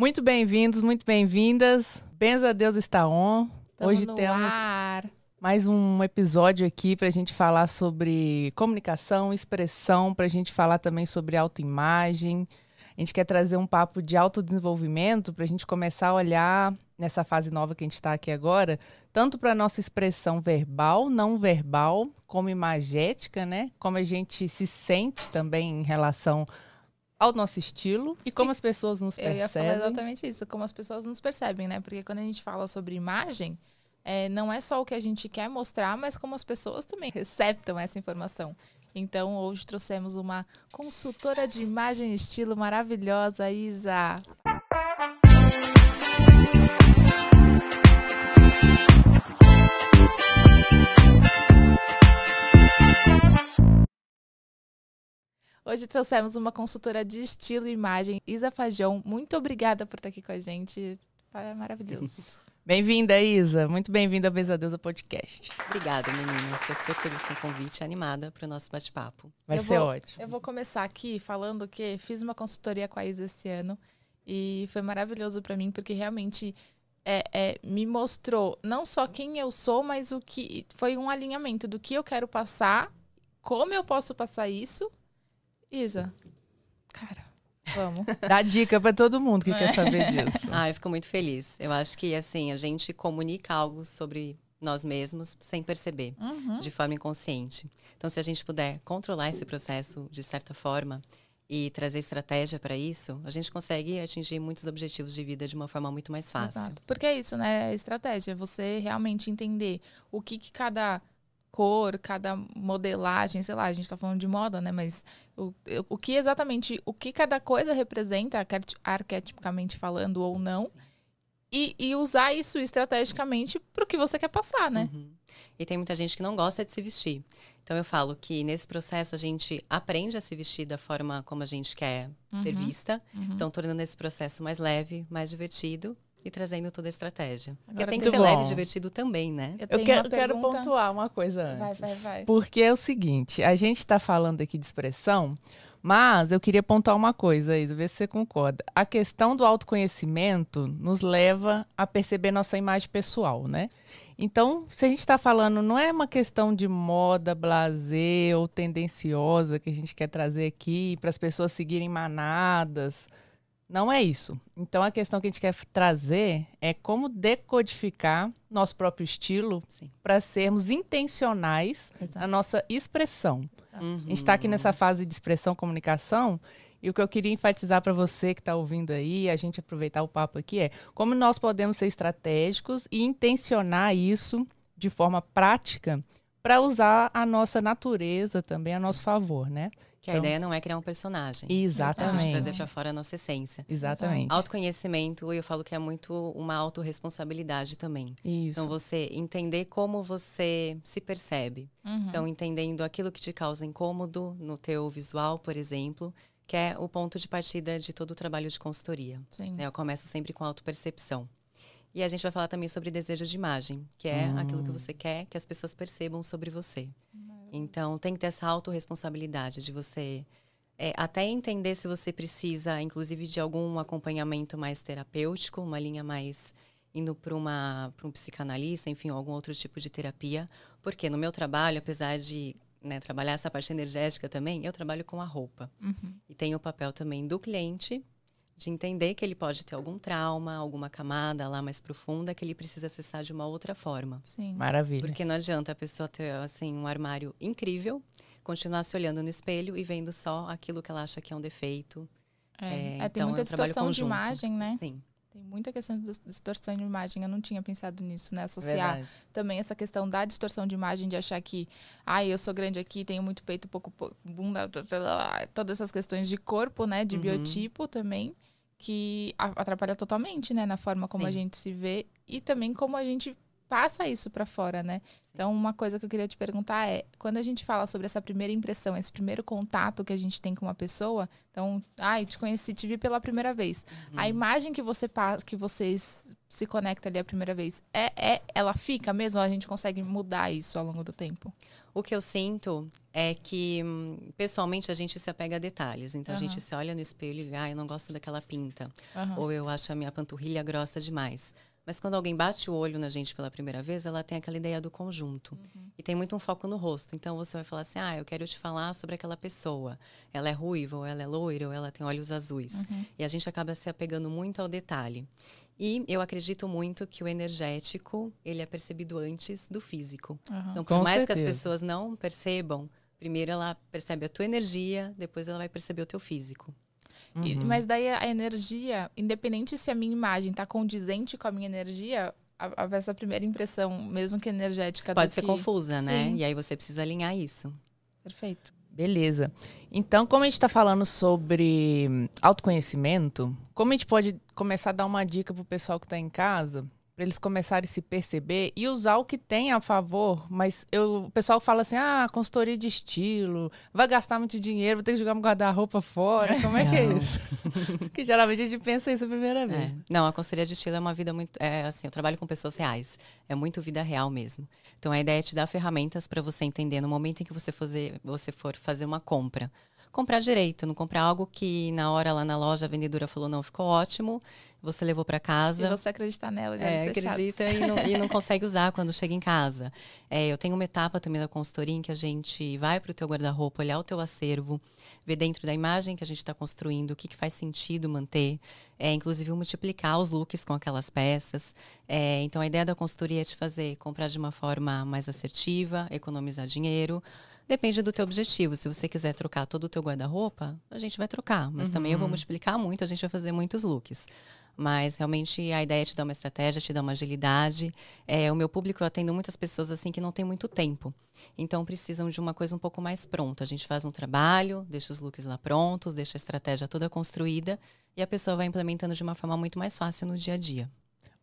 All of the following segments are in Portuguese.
Muito bem-vindos, muito bem-vindas. Benza Deus está on. Tamo Hoje temos ar. mais um episódio aqui para a gente falar sobre comunicação, expressão, para a gente falar também sobre autoimagem. A gente quer trazer um papo de autodesenvolvimento para a gente começar a olhar nessa fase nova que a gente está aqui agora, tanto para a nossa expressão verbal, não verbal, como imagética, né? Como a gente se sente também em relação ao nosso estilo e como as pessoas nos Eu ia falar percebem. exatamente isso, como as pessoas nos percebem, né? Porque quando a gente fala sobre imagem, é, não é só o que a gente quer mostrar, mas como as pessoas também receptam essa informação. Então, hoje trouxemos uma consultora de imagem e estilo maravilhosa, Isa. Hoje trouxemos uma consultora de estilo e imagem, Isa Fajão. Muito obrigada por estar aqui com a gente. É maravilhoso. Bem-vinda, Isa. Muito bem-vinda ao Besadeusa Podcast. Obrigada, meninas. Estou super feliz com o convite, animada para o nosso bate-papo. Vai Eu ser vou- ótimo. Eu vou começar aqui falando que fiz uma consultoria com a Isa esse ano e foi maravilhoso para mim porque realmente é, é, me mostrou não só quem eu sou, mas o que foi um alinhamento do que eu quero passar, como eu posso passar isso. Isa, cara, vamos. Dá dica para todo mundo que É. quer saber disso. Ah, eu fico muito feliz. Eu acho que, assim, a gente comunica algo sobre nós mesmos sem perceber, Uhum. de forma inconsciente. Então, se a gente puder controlar esse processo de certa forma e trazer estratégia para isso, a gente consegue atingir muitos objetivos de vida de uma forma muito mais fácil. Exato. Porque é isso, né? Estratégia. Você realmente entender o que, que cada cor, cada modelagem, sei lá, a gente tá falando de moda, né? Mas o, o que exatamente, o que cada coisa representa, arqueti- arquetipicamente falando ou não, e, e usar isso estrategicamente pro que você quer passar, né? Uhum. E tem muita gente que não gosta de se vestir. Então eu falo que nesse processo a gente aprende a se vestir da forma como a gente quer ser Uhum. vista. Uhum. Então tornando esse processo mais leve, mais divertido e trazendo toda a estratégia. Porque Agora tem que ser leve Bom. e divertido também, né? Eu, Eu quero, uma quero pontuar uma coisa antes. Vai, vai, vai. Porque é o seguinte, a gente está falando aqui de expressão, mas eu queria pontuar uma coisa aí, ver se você concorda. A questão do autoconhecimento nos leva a perceber nossa imagem pessoal, né? Então, se a gente está falando, não é uma questão de moda, blazer ou tendenciosa que a gente quer trazer aqui para as pessoas seguirem manadas. Não é isso. Então, a questão que a gente quer trazer é como decodificar nosso próprio estilo para sermos intencionais na Exato. nossa expressão. Uhum. A gente está aqui nessa fase de expressão comunicação e o que eu queria enfatizar para você que está ouvindo aí, a gente aproveitar o papo aqui é como nós podemos ser estratégicos e intencionar isso de forma prática para usar a nossa natureza também a nosso favor, né? Que a Então- ideia não é criar um personagem. É a gente Exatamente. trazer para fora a nossa essência. Exatamente. Autoconhecimento, eu falo que é muito uma autorresponsabilidade também. Isso. Então você entender como você se percebe. Uhum. Então, entendendo aquilo que te causa incômodo no teu visual, por exemplo, que é o ponto de partida de todo o trabalho de consultoria. Sim. né? Eu começo sempre com autopercepção. E a gente vai falar também sobre desejo de imagem, que é aquilo que você quer que as pessoas percebam sobre você. Então, tem que ter essa autorresponsabilidade de você é, até entender se você precisa, inclusive, de algum acompanhamento mais terapêutico, uma linha mais indo para um psicanalista, enfim, algum outro tipo de terapia. Porque no meu trabalho, apesar de né, trabalhar essa parte energética também, eu trabalho com a roupa. Uhum. E tem o papel também do cliente de entender que ele pode ter algum trauma, alguma camada lá mais profunda que ele precisa acessar de uma outra forma. Sim. Maravilha. Porque não adianta a pessoa ter assim um armário incrível, continuar se olhando no espelho e vendo só aquilo que ela acha que é um defeito. É, É, é, tem então, muita é um distorção de imagem, né? Sim. Tem muita questão de dis- distorção de imagem. Eu não tinha pensado nisso, né? Associar Verdade. também essa questão da distorção de imagem, de achar que, ah, eu sou grande aqui, tenho muito peito, pouco po- bunda, todas essas questões de corpo, né? De Uhum. biotipo também, que a- atrapalha totalmente, né? Na forma como a Sim. gente se vê e também como a gente passa isso para fora, né? Então, uma coisa que eu queria te perguntar é, quando a gente fala sobre essa primeira impressão, esse primeiro contato que a gente tem com uma pessoa, então, ai, te conheci, te vi pela primeira vez. A imagem que você passa, que vocês se conecta ali a primeira vez, é, é ela fica mesmo ou a gente consegue mudar isso ao longo do tempo? O que eu sinto é que hum, pessoalmente a gente se apega a detalhes. Então Aham. a gente se olha no espelho e vê, ah, eu não gosto daquela pinta. Aham. Ou eu acho a minha panturrilha grossa demais. Mas quando alguém bate o olho na gente pela primeira vez, ela tem aquela ideia do conjunto. E tem muito um foco no rosto. Então você vai falar assim: ah, eu quero te falar sobre aquela pessoa. Ela é ruiva, ou ela é loira, ou ela tem olhos azuis. E a gente acaba se apegando muito ao detalhe. E eu acredito muito que o energético, ele é percebido antes do físico. Aham. Então, por Com mais que as certeza. pessoas não percebam, primeiro ela percebe a tua energia, depois ela vai perceber o teu físico. E- Uhum. mas daí a energia, independente se a minha imagem tá condizente com a minha energia, a, a- essa primeira impressão, mesmo que energética, Pode ser que- confusa, né? Sim. E aí você precisa alinhar isso. Perfeito. Beleza. Então, como a gente está falando sobre autoconhecimento, como a gente pode começar a dar uma dica pro pessoal que está em casa, para eles começarem a se perceber e usar o que tem a favor, mas eu, o pessoal fala assim: ah, consultoria de estilo, vai gastar muito dinheiro, vou ter que jogar meu guarda-roupa fora. Como é que é Não. isso? Porque geralmente a gente pensa isso a primeira vez. É. Não, a consultoria de estilo é uma vida muito. É, assim, eu trabalho com pessoas reais. É muito vida real mesmo. Então a ideia é te dar ferramentas para você entender no momento em que você, fazer, você for fazer uma compra. Comprar direito, não comprar algo que na hora lá na loja a vendedora falou não, ficou ótimo, você levou para E casa. você acreditar nela e É, acredita e não, e não consegue usar quando chega em casa. É, eu tenho uma etapa também da consultoria em que a gente vai para o teu guarda-roupa, olhar o teu acervo, ver dentro da imagem que a gente está construindo, o que, que faz sentido manter, é, inclusive multiplicar os looks com aquelas peças. É, então, a ideia da consultoria é te fazer comprar de uma forma mais assertiva, economizar dinheiro. Depende do teu objetivo. Se você quiser trocar todo o teu guarda-roupa, a gente vai trocar. Mas também eu vou multiplicar muito, a gente vai fazer muitos looks. Mas realmente a ideia é te dar uma estratégia, te dar uma agilidade. É, o meu público eu atendo muitas pessoas assim que não tem muito tempo. Então precisam de uma coisa um pouco mais pronta. A gente faz um trabalho, deixa os looks lá prontos, deixa a estratégia toda construída e a pessoa vai implementando de uma forma muito mais fácil no dia a dia.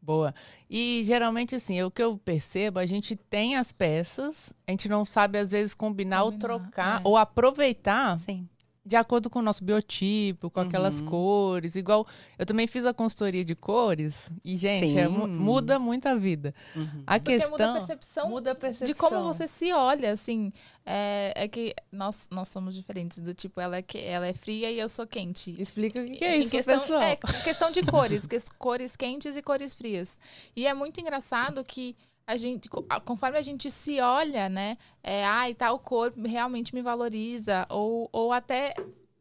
Boa. E geralmente, assim, o que eu percebo, a gente tem as peças, a gente não sabe, às vezes, combinar, ou Combinar, trocar, é. ou aproveitar Sim. De acordo com o nosso biotipo, com aquelas Uhum. cores. Igual, eu também fiz a consultoria de cores, e, gente, é muda muito a vida. Uhum. A Porque questão. muda a percepção muda a percepção. de como você se olha, assim. É, é que nós, nós somos diferentes, do tipo, ela é, que, ela é fria e eu sou quente. Explica o que, que é isso questão, pessoal. É, questão de cores, que- cores quentes e cores frias. E é muito engraçado que a gente, conforme a gente se olha, né? É, ai, tal cor realmente me valoriza. Ou, ou até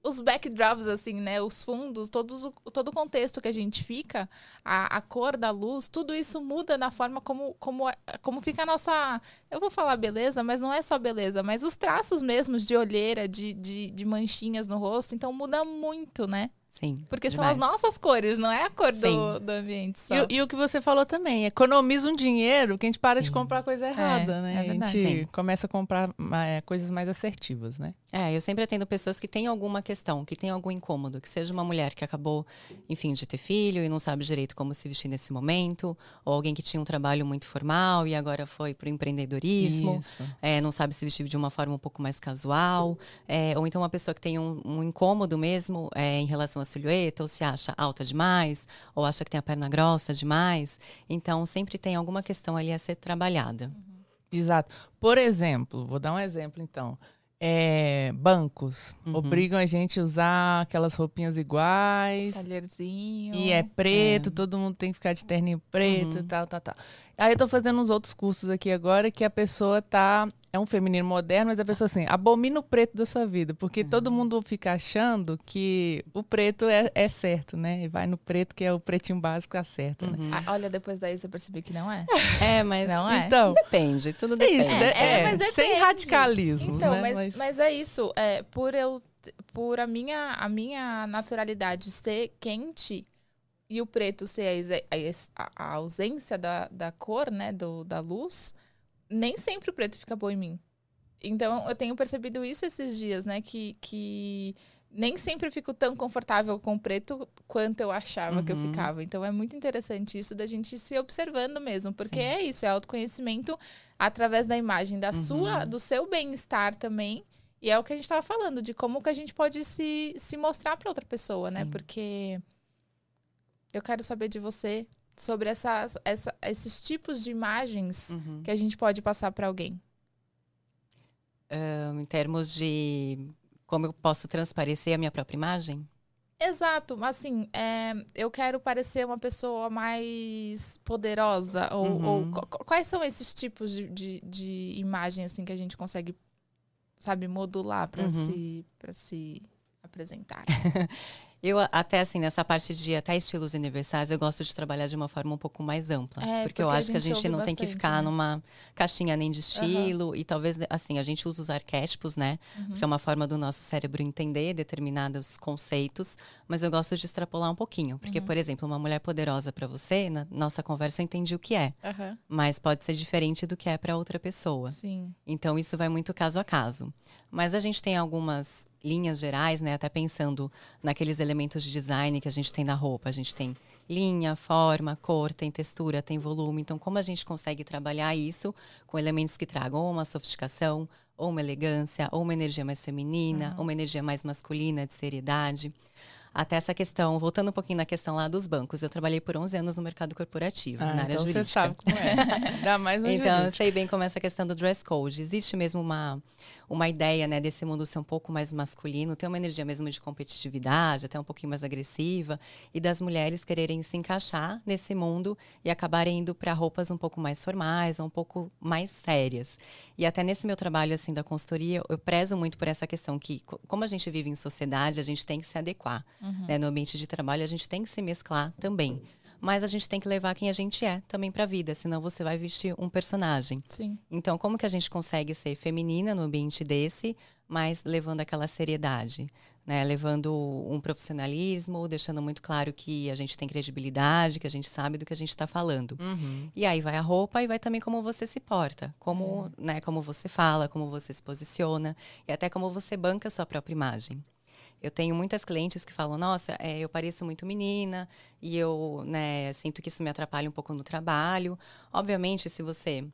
os backdrops, assim, né? Os fundos, todos, todo o contexto que a gente fica, a, a cor da luz, tudo isso muda na forma como, como, como fica a nossa. Eu vou falar beleza, mas não é só beleza, mas os traços mesmos de olheira, de, de, de manchinhas no rosto. Então muda muito, né? Sim. Porque são as demais. nossas cores, não é a cor do, do ambiente só. E, o- e o que você falou também, economiza um dinheiro que a gente para de Sim. comprar coisa errada, É, né? é a verdade. gente Sim. começa a comprar é, coisas mais assertivas, né? É, eu sempre atendo pessoas que têm alguma questão, que têm algum incômodo, que seja uma mulher que acabou, enfim, de ter filho e não sabe direito como se vestir nesse momento, ou alguém que tinha um trabalho muito formal e agora foi para o empreendedorismo, é, não sabe se vestir de uma forma um pouco mais casual, é, ou então uma pessoa que tem um, um incômodo mesmo é, em relação à silhueta, ou se acha alta demais, ou acha que tem a perna grossa demais. Então, sempre tem alguma questão ali a ser trabalhada. Exato. Por exemplo, vou dar um exemplo então. É, bancos Uhum. obrigam a gente a usar aquelas roupinhas iguais. Talherzinho. E é preto, todo mundo tem que ficar de terninho preto e Uhum. tal, tal, tal. Aí eu tô fazendo uns outros cursos aqui agora que a pessoa tá. É um feminino moderno, mas a pessoa assim, abomina o preto da sua vida. Porque Uhum. todo mundo fica achando que o preto é, é certo, né? E vai no preto, que é o pretinho básico, acerta, né? Uhum. Ah, olha, depois daí você percebeu que não é. É, mas Não é? Então, depende, tudo é depende. isso, né? É, É, mas sem depende. radicalismos, Então, né? mas, mas é isso. É, por eu por a minha, a minha naturalidade ser quente e o preto ser a a- a ausência da, da cor, né, do, da luz, nem sempre o preto fica bom em mim. Então, eu tenho percebido isso esses dias, né, que, que nem sempre eu fico tão confortável com o preto quanto eu achava que eu Uhum. ficava. Então, é muito interessante isso da gente se observando mesmo, porque Sim. é isso, é autoconhecimento através da imagem da sua, Uhum. do seu bem-estar também. E é o que a gente estava falando, de como que a gente pode se, se mostrar para outra pessoa, né? Sim. Porque eu quero saber de você sobre essas, essa, esses tipos de imagens Uhum. que a gente pode passar para alguém. uh, em termos de como eu posso transparecer a minha própria imagem? Exato, assim, é, eu quero parecer uma pessoa mais poderosa, ou, uhum. ou quais são esses tipos de, de, de, imagem assim que a gente consegue, sabe, modular para uhum. se, se apresentar? Eu até assim, nessa parte de até estilos universais, eu gosto de trabalhar de uma forma um pouco mais ampla. É, porque, porque, eu acho que a gente não bastante, tem que ficar né? numa caixinha nem de estilo. Uhum. E talvez, assim, a gente usa os arquétipos, né? Uhum. Porque é uma forma do nosso cérebro entender determinados conceitos. Mas eu gosto de extrapolar um pouquinho. Porque, uhum. por exemplo, uma mulher poderosa para você, na nossa conversa eu entendi o que é. Mas pode ser diferente do que é para outra pessoa. Sim. Então isso vai muito caso a caso. Mas a gente tem algumas linhas gerais, né? Até pensando naqueles elementos de design que a gente tem na roupa. A gente tem linha, forma, cor, tem textura, tem volume. Então, como a gente consegue trabalhar isso com elementos que tragam uma sofisticação, ou uma elegância, ou uma energia mais feminina, uhum. ou uma energia mais masculina, de seriedade até essa questão, voltando um pouquinho na questão lá dos bancos, eu trabalhei por 11 anos no mercado corporativo, ah, na área então jurídica. você sabe como é. Dá mais um Então, eu sei bem como é essa questão do dress code. Existe mesmo uma, uma ideia, né, desse mundo ser um pouco mais masculino, ter uma energia mesmo de competitividade, até um pouquinho mais agressiva, e das mulheres quererem se encaixar nesse mundo e acabarem indo para roupas um pouco mais formais, um pouco mais sérias. E até nesse meu trabalho, assim, da consultoria, eu prezo muito por essa questão que, como a gente vive em sociedade, a gente tem que se adequar. Uhum. Né? No ambiente de trabalho, a gente tem que se mesclar também. Mas a gente tem que levar quem a gente é também para a vida, senão você vai vestir um personagem. Sim. Então, como que a gente consegue ser feminina no ambiente desse, mas levando aquela seriedade? Né, levando um profissionalismo, deixando muito claro que a gente tem credibilidade, que a gente sabe do que a gente está falando. Uhum. E aí vai a roupa e vai também como você se porta, como, uhum. né, como você fala, como você se posiciona e até como você banca a sua própria imagem. Eu tenho muitas clientes que falam, nossa, é, eu pareço muito menina e eu né, sinto que isso me atrapalha um pouco no trabalho. Obviamente, se você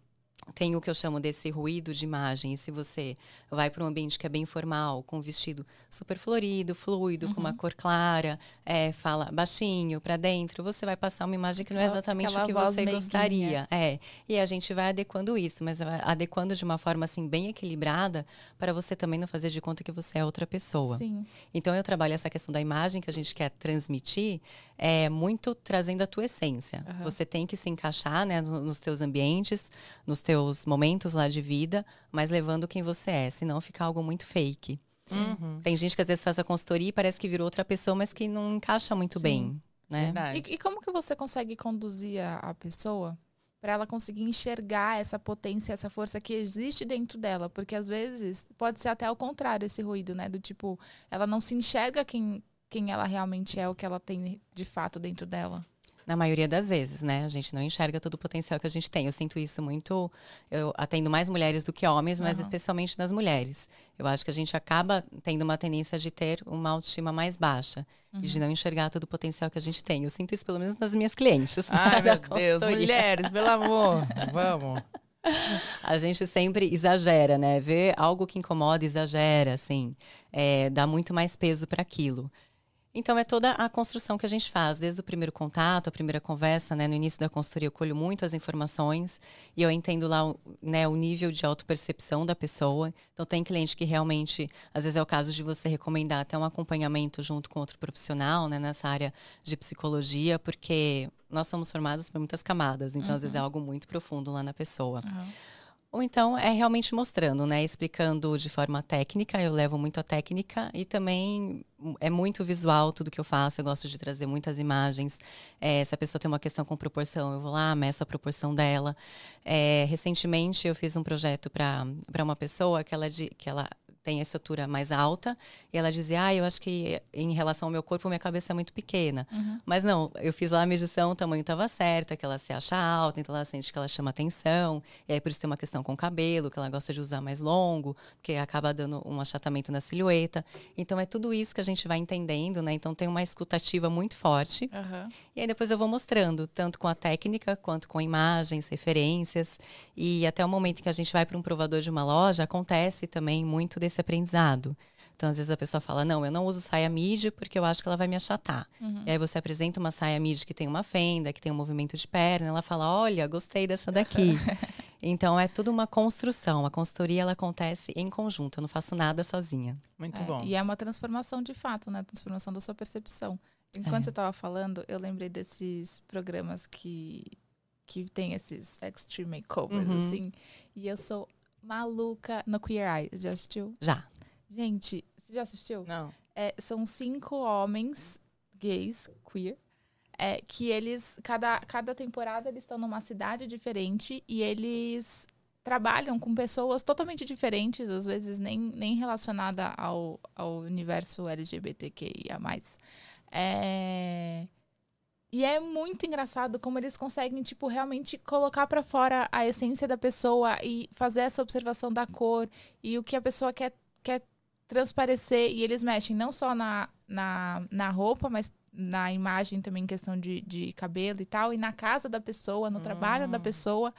tem o que eu chamo desse ruído de imagem. E se você vai para um ambiente que é bem formal, com um vestido super florido, fluido, uhum. com uma uhum. cor clara, é, fala baixinho para dentro, você vai passar uma imagem que não é exatamente o que você gostaria. É. E a gente vai adequando isso, mas adequando de uma forma assim bem equilibrada para você também não fazer de conta que você é outra pessoa. Sim. Então eu trabalho essa questão da imagem que a gente quer transmitir, é muito trazendo a tua essência. Uhum. Você tem que se encaixar, né, nos teus ambientes, nos teus momentos lá de vida, mas levando quem você é, senão fica algo muito fake. Uhum. Tem gente que às vezes faz a consultoria e parece que virou outra pessoa, mas que não encaixa muito Sim. bem. Né? E, e, como que você consegue conduzir a, a pessoa para ela conseguir enxergar essa potência, essa força que existe dentro dela? Porque às vezes pode ser até o contrário esse ruído, né? Do tipo, ela não se enxerga quem, quem ela realmente é, o que ela tem de fato dentro dela. Na maioria das vezes, né? A gente não enxerga todo o potencial que a gente tem. Eu sinto isso muito. Eu atendo mais mulheres do que homens, mas uhum. especialmente nas mulheres. Eu acho que a gente acaba tendo uma tendência de ter uma autoestima mais baixa uhum. e de uhum. não enxergar todo o potencial que a gente tem. Eu sinto isso pelo menos nas minhas clientes. Ai, meu Deus, mulheres, pelo amor, vamos. A gente sempre exagera, né? Vê algo que incomoda, exagera, assim. É, dá muito mais peso para aquilo. Então, é toda a construção que a gente faz, desde o primeiro contato, a primeira conversa, né? No início da consultoria, eu colho muito as informações e eu entendo lá né, o nível de autopercepção da pessoa. Então, tem cliente que realmente, às vezes é o caso de você recomendar até um acompanhamento junto com outro profissional, né? Nessa área de psicologia, porque nós somos formados por muitas camadas. Então, uhum. às vezes é uhum. algo muito profundo lá na pessoa. Uhum. Ou então é realmente mostrando, né? Explicando de forma técnica, eu levo muito a técnica e também é muito visual tudo que eu faço. Eu gosto de trazer muitas imagens. É, se a pessoa tem uma questão com proporção, eu vou lá, meço a proporção dela. É, recentemente eu fiz um projeto para uma pessoa que ela, que ela tem a estrutura mais alta. E ela dizia, ah, eu acho que em relação ao meu corpo, minha cabeça é muito pequena. Uhum. Mas não, eu fiz lá a medição, o tamanho estava certo, é que ela se acha alta, então ela sente que ela chama atenção. E aí por isso tem uma questão com o cabelo, que ela gosta de usar mais longo, porque acaba dando um achatamento na silhueta. Então é tudo isso que a gente vai entendendo, né? Então tem uma escutativa muito forte. Uhum. E aí depois eu vou mostrando, tanto com a técnica, quanto com imagens, referências. E até o momento que a gente vai para um provador de uma loja, acontece também muito desse esse aprendizado. Então, às vezes a pessoa fala: Não, eu não uso saia midi porque eu acho que ela vai me achatar. Uhum. E aí você apresenta uma saia midi que tem uma fenda, que tem um movimento de perna, ela fala: Olha, gostei dessa daqui. Então é tudo uma construção. A consultoria ela acontece em conjunto. Eu não faço nada sozinha. Muito É, bom. E é uma transformação de fato, né? Transformação da sua percepção. Enquanto É. você estava falando, eu lembrei desses programas que, que tem esses extreme makeovers, Uhum. assim. E eu sou maluca no Queer Eye. Já assistiu? Já. Gente, você já assistiu? Não. É, são cinco homens gays, queer, é, que eles, cada, cada temporada, eles estão numa cidade diferente e eles trabalham com pessoas totalmente diferentes, às vezes nem, nem relacionada ao, ao universo LGBTQIA+. É... E é muito engraçado como eles conseguem, tipo, realmente colocar pra fora a essência da pessoa e fazer essa observação da cor e o que a pessoa quer, quer transparecer. E eles mexem não só na, na, na roupa, mas na imagem também, em questão de, de cabelo e tal, e na casa da pessoa, no trabalho da pessoa.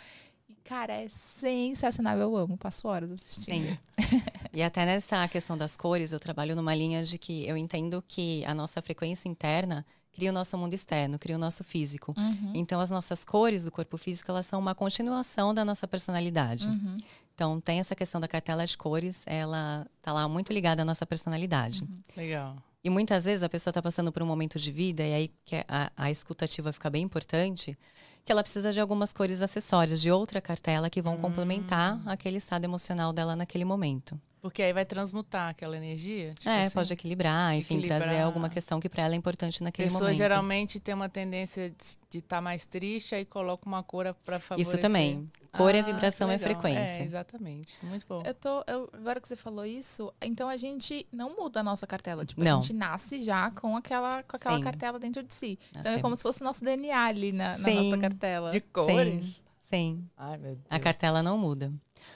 E, cara, é sensacional. Eu amo, passo horas assistindo. Sim. e até nessa questão das cores, eu trabalho numa linha de que eu entendo que a nossa frequência interna cria o nosso mundo externo, cria o nosso físico. Uhum, Então, as nossas cores do corpo físico, elas são uma continuação da nossa personalidade. uhum, Então, tem essa questão da cartela de cores, ela tá lá muito ligada à nossa personalidade. Legal. E muitas vezes a pessoa está passando por um momento de vida, e aí que a, a escutativa fica bem importante, que ela precisa de algumas cores acessórias, de outra cartela que vão complementar aquele estado emocional dela naquele momento. Porque aí vai transmutar aquela energia. tipo é, assim. pode equilibrar, enfim, equilibrar. trazer alguma questão que para ela é importante naquele Pessoa momento. geralmente tem uma tendência de estar mais triste, aí coloca uma cor para favorecer. Isso também. Cor é Ah, vibração, que é frequência. É, exatamente. Muito bom. Eu tô, eu- agora que você falou isso, então a gente não muda a nossa cartela. Tipo, a Não. gente nasce já com aquela, com aquela Sim. cartela dentro de si. Então é Nascemos. como se fosse o nosso DNA ali na, na nossa cartela. De cores. Sim, sim. Ai, meu Deus. A cartela não muda.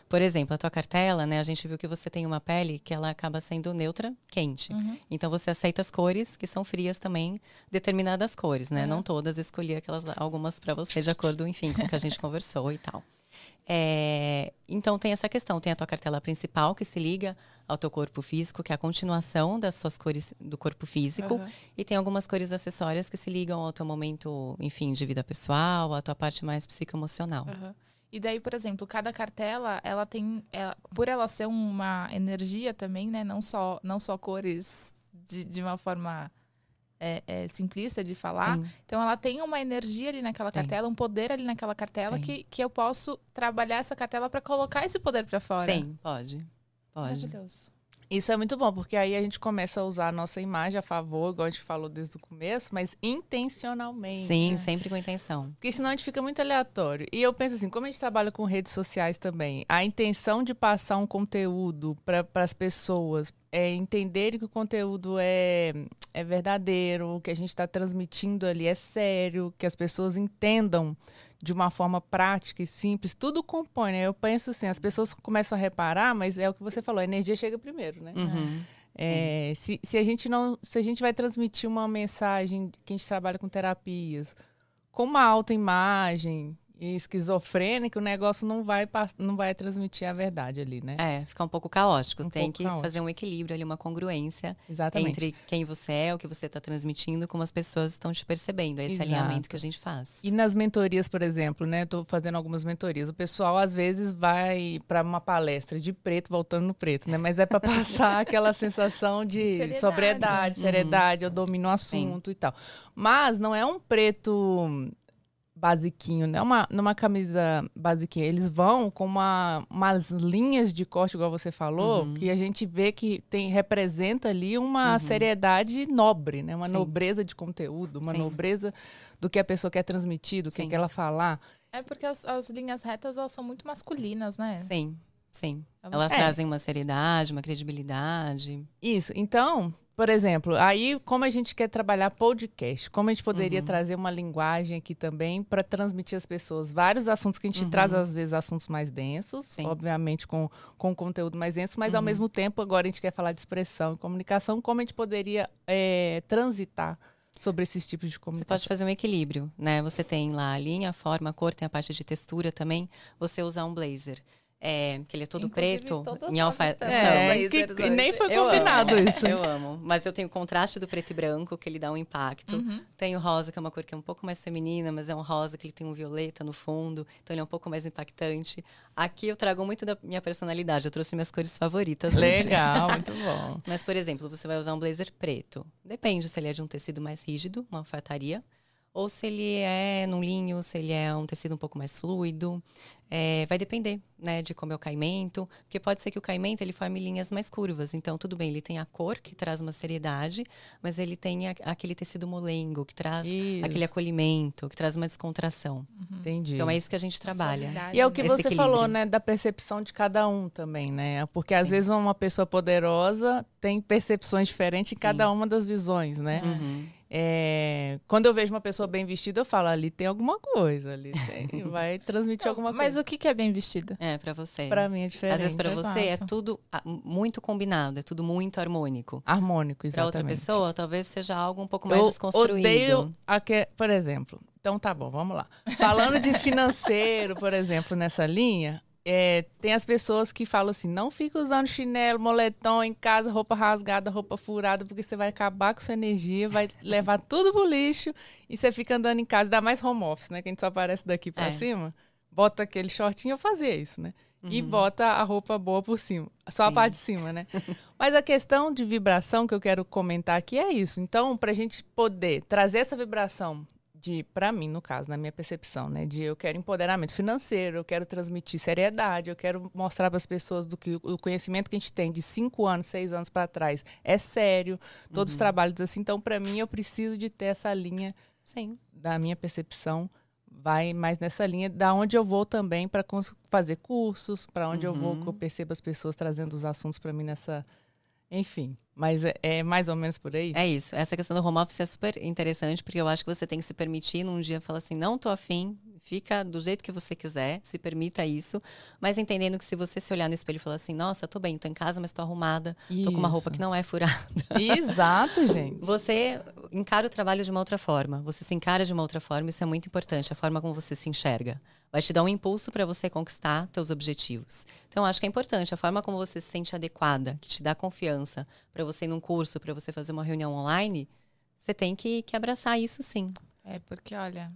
Por exemplo, a tua cartela, né? A gente viu que você tem uma pele que ela acaba sendo neutra, quente. Uhum. Então você aceita as cores que são frias também, determinadas cores, né? Uhum. Não todas, escolhi aquelas algumas para você de acordo, enfim, com o que a gente conversou e tal. É, então tem essa questão, tem a tua cartela principal que se liga ao teu corpo físico, que é a continuação das suas cores do corpo físico, Aham. e tem algumas cores acessórias que se ligam ao teu momento, enfim, de vida pessoal, à tua parte mais psicoemocional. Aham. E daí, por exemplo, cada cartela, ela tem, ela- por ela ser uma energia também, né? Não só, não só cores de, de uma forma é, é, simplista de falar. Sim. Então, ela tem uma energia ali naquela Tem. cartela, um poder ali naquela cartela Tem. que, que eu posso trabalhar essa cartela para colocar esse poder para fora. Sim, pode. Pode. Maravilhoso. Isso é muito bom, porque aí a gente começa a usar a nossa imagem a favor, igual a gente falou desde o começo, mas intencionalmente. Sim, né? sempre com intenção. Porque senão a gente fica muito aleatório. E eu penso assim, como a gente trabalha com redes sociais também, a intenção de passar um conteúdo para as pessoas é entenderem que o conteúdo é, é verdadeiro, que a gente está transmitindo ali é sério, que as pessoas entendam de uma forma prática e simples, tudo compõe, né? Eu penso assim, as pessoas começam a reparar, mas é o que você falou, a energia chega primeiro, né? Uhum. É, se, se a gente não, se a gente vai transmitir uma mensagem que a gente trabalha com terapias, com uma autoimagem e esquizofrênica, o negócio não vai, não vai transmitir a verdade ali, né? É, fica um pouco caótico. Um Tem pouco que caótico. fazer um equilíbrio ali, uma congruência Exatamente. entre quem você é, o que você está transmitindo, como as pessoas estão te percebendo. É esse Exato. alinhamento que a gente faz. E nas mentorias, por exemplo, né? Estou fazendo algumas mentorias. O pessoal às vezes vai para uma palestra de preto, voltando no preto, né? Mas é para passar aquela sensação de Seriedade. sobriedade, Uhum. seriedade, eu domino o assunto e tal. Mas não é um preto basiquinho, né? Uma, numa camisa basiquinha. Eles vão com uma, umas linhas de corte, igual você falou, Uhum. que a gente vê que tem representa ali uma Uhum. seriedade nobre, né? Uma Sim. nobreza de conteúdo, uma Sim. nobreza do que a pessoa quer transmitir, do que quer ela falar. É porque as, as linhas retas, elas são muito masculinas, né? Sim, sim. Elas- É. trazem uma seriedade, uma credibilidade. Isso. Então, por exemplo, aí como a gente quer trabalhar podcast, como a gente poderia Uhum. trazer uma linguagem aqui também para transmitir às pessoas vários assuntos que a gente Uhum. traz às vezes assuntos mais densos, Sim. obviamente com com conteúdo mais denso, mas ao Uhum. mesmo tempo agora a gente quer falar de expressão e comunicação, como a gente poderia é, transitar sobre esses tipos de Você comunicação. pode fazer um equilíbrio, né? Você tem lá a linha, a forma, a cor, tem a parte de textura também. Você usar um blazer. É, que ele é todo Inclusive, preto, todas em alfa... É, lasers que- hoje. nem foi Eu combinado amo, isso. Eu amo. Mas eu tenho o contraste do preto e branco, que ele dá um impacto. Uhum. Tem o rosa, que é uma cor que é um pouco mais feminina, mas é um rosa que ele tem um violeta no fundo, então ele é um pouco mais impactante. Aqui eu trago muito da minha personalidade, eu trouxe minhas cores favoritas. hoje. Legal, muito bom. Mas, por exemplo, você vai usar um blazer preto. Depende se ele é de um tecido mais rígido, uma alfaiataria, ou se ele é num linho, se ele é um tecido um pouco mais fluido. É, vai depender, né, de como é o caimento, porque pode ser que o caimento ele forme linhas mais curvas. Então, tudo bem, ele tem a cor que traz uma seriedade, mas ele tem a- aquele tecido molengo que traz Isso. aquele acolhimento, que traz uma descontração. Entendi. Então, é isso que a gente trabalha. E é o que Esse você equilíbrio. falou, né, da percepção de cada um também, né? Porque às vezes uma pessoa poderosa tem percepções diferentes em cada uma das visões, né? Uhum. É, quando eu vejo uma pessoa bem vestida, eu falo, ali tem alguma coisa, ali tem, vai transmitir alguma Mas coisa. o que que é bem vestida? É, para você. Pra mim é diferente. Às vezes para você é tudo ah, muito combinado, é tudo muito harmônico. Harmônico, Para exatamente. outra pessoa, talvez seja algo um pouco mais eu desconstruído. odeio, aque- por exemplo, então tá bom, vamos lá. Falando de financeiro, por exemplo, nessa linha, é, tem as pessoas que falam assim, não fica usando chinelo, moletom em casa, roupa rasgada, roupa furada, porque você vai acabar com sua energia, vai levar tudo pro lixo e você fica andando em casa, ainda mais home office, né? Que a gente só aparece daqui pra É. cima, bota aquele shortinho, eu fazia isso, né? E Uhum. bota a roupa boa por cima. Só a Sim. parte de cima, né? Mas a questão de vibração que eu quero comentar aqui é isso. Então, para a gente poder trazer essa vibração de, para mim, no caso, na minha percepção, né? De eu quero empoderamento financeiro, eu quero transmitir seriedade, eu quero mostrar para as pessoas do que o conhecimento que a gente tem de cinco anos, seis anos para trás é sério, todos os trabalhos assim. Então, para mim, eu preciso de ter essa linha Sim. da minha percepção vai mais nessa linha, da onde eu vou também para fazer cursos, para onde eu vou que eu percebo as pessoas trazendo os assuntos para mim nessa, enfim. Mas é, é mais ou menos por aí. É isso. Essa questão do home office é super interessante, porque eu acho que você tem que se permitir num dia falar assim, não tô afim, fica do jeito que você quiser, se permita isso, mas entendendo que se você se olhar no espelho e falar assim, nossa, tô bem, tô em casa, mas tô arrumada, tô com uma roupa que não é furada. Exato, gente. Você encara o trabalho de uma outra forma, você se encara de uma outra forma, isso é muito importante, a forma como você se enxerga. Vai te dar um impulso para você conquistar teus objetivos. Então, acho que é importante a forma como você se sente adequada, que te dá confiança para você ir num curso, para você fazer uma reunião online, você tem que, que abraçar isso sim. É, porque, olha,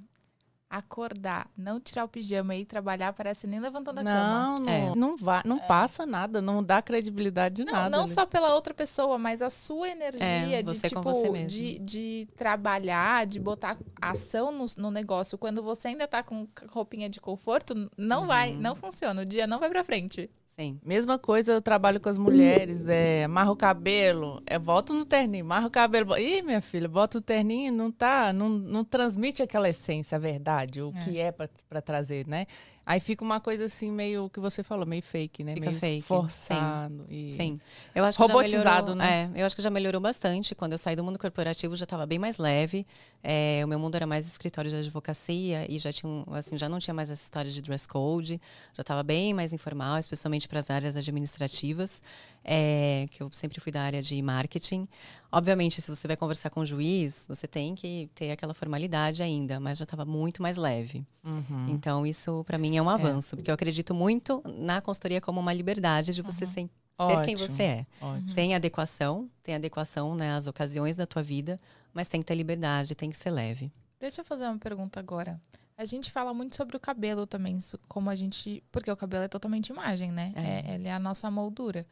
acordar, não tirar o pijama e ir trabalhar, parece nem levantando a cama. Não, não, É. não, vai, não passa nada, não dá credibilidade de Não, nada. não ali. só pela outra pessoa, mas a sua energia É, de, você tipo, com você mesmo. de, de trabalhar, de botar ação no, no negócio. Quando você ainda tá com roupinha de conforto, não vai, Uhum. não funciona. O dia não vai pra frente. Sim. Mesma coisa, eu trabalho com as mulheres, é, amarro o cabelo, é, boto no terninho, amarro o cabelo. bo- Ih, minha filha, bota o terninho e não tá, não, não transmite aquela essência, a verdade, o É. que é pra trazer, né? Aí fica uma coisa assim, meio que você falou, meio fake, né? Fica meio fake, forçado. E... Sim. Eu acho que já Robotizado, melhorou, né? É, eu acho que já melhorou bastante. Quando eu saí do mundo corporativo, já estava bem mais leve. É, o meu mundo era mais escritório de advocacia e já tinha, assim, já não tinha mais essa história de dress code. Já estava bem mais informal, especialmente para as áreas administrativas, é, que eu sempre fui da área de marketing. Obviamente, se você vai conversar com o juiz, você tem que ter aquela formalidade ainda, mas já estava muito mais leve. Uhum. Então, isso para mim é um avanço, porque eu acredito muito na consultoria como uma liberdade de você ser, ser quem Ótimo. você é. Ótimo. Tem adequação, tem adequação né, às ocasiões da tua vida, mas tem que ter liberdade, tem que ser leve. Deixa eu fazer uma pergunta agora. A gente fala muito sobre o cabelo também, como a gente. Porque o cabelo é totalmente imagem, né? É. É, ele é a nossa moldura.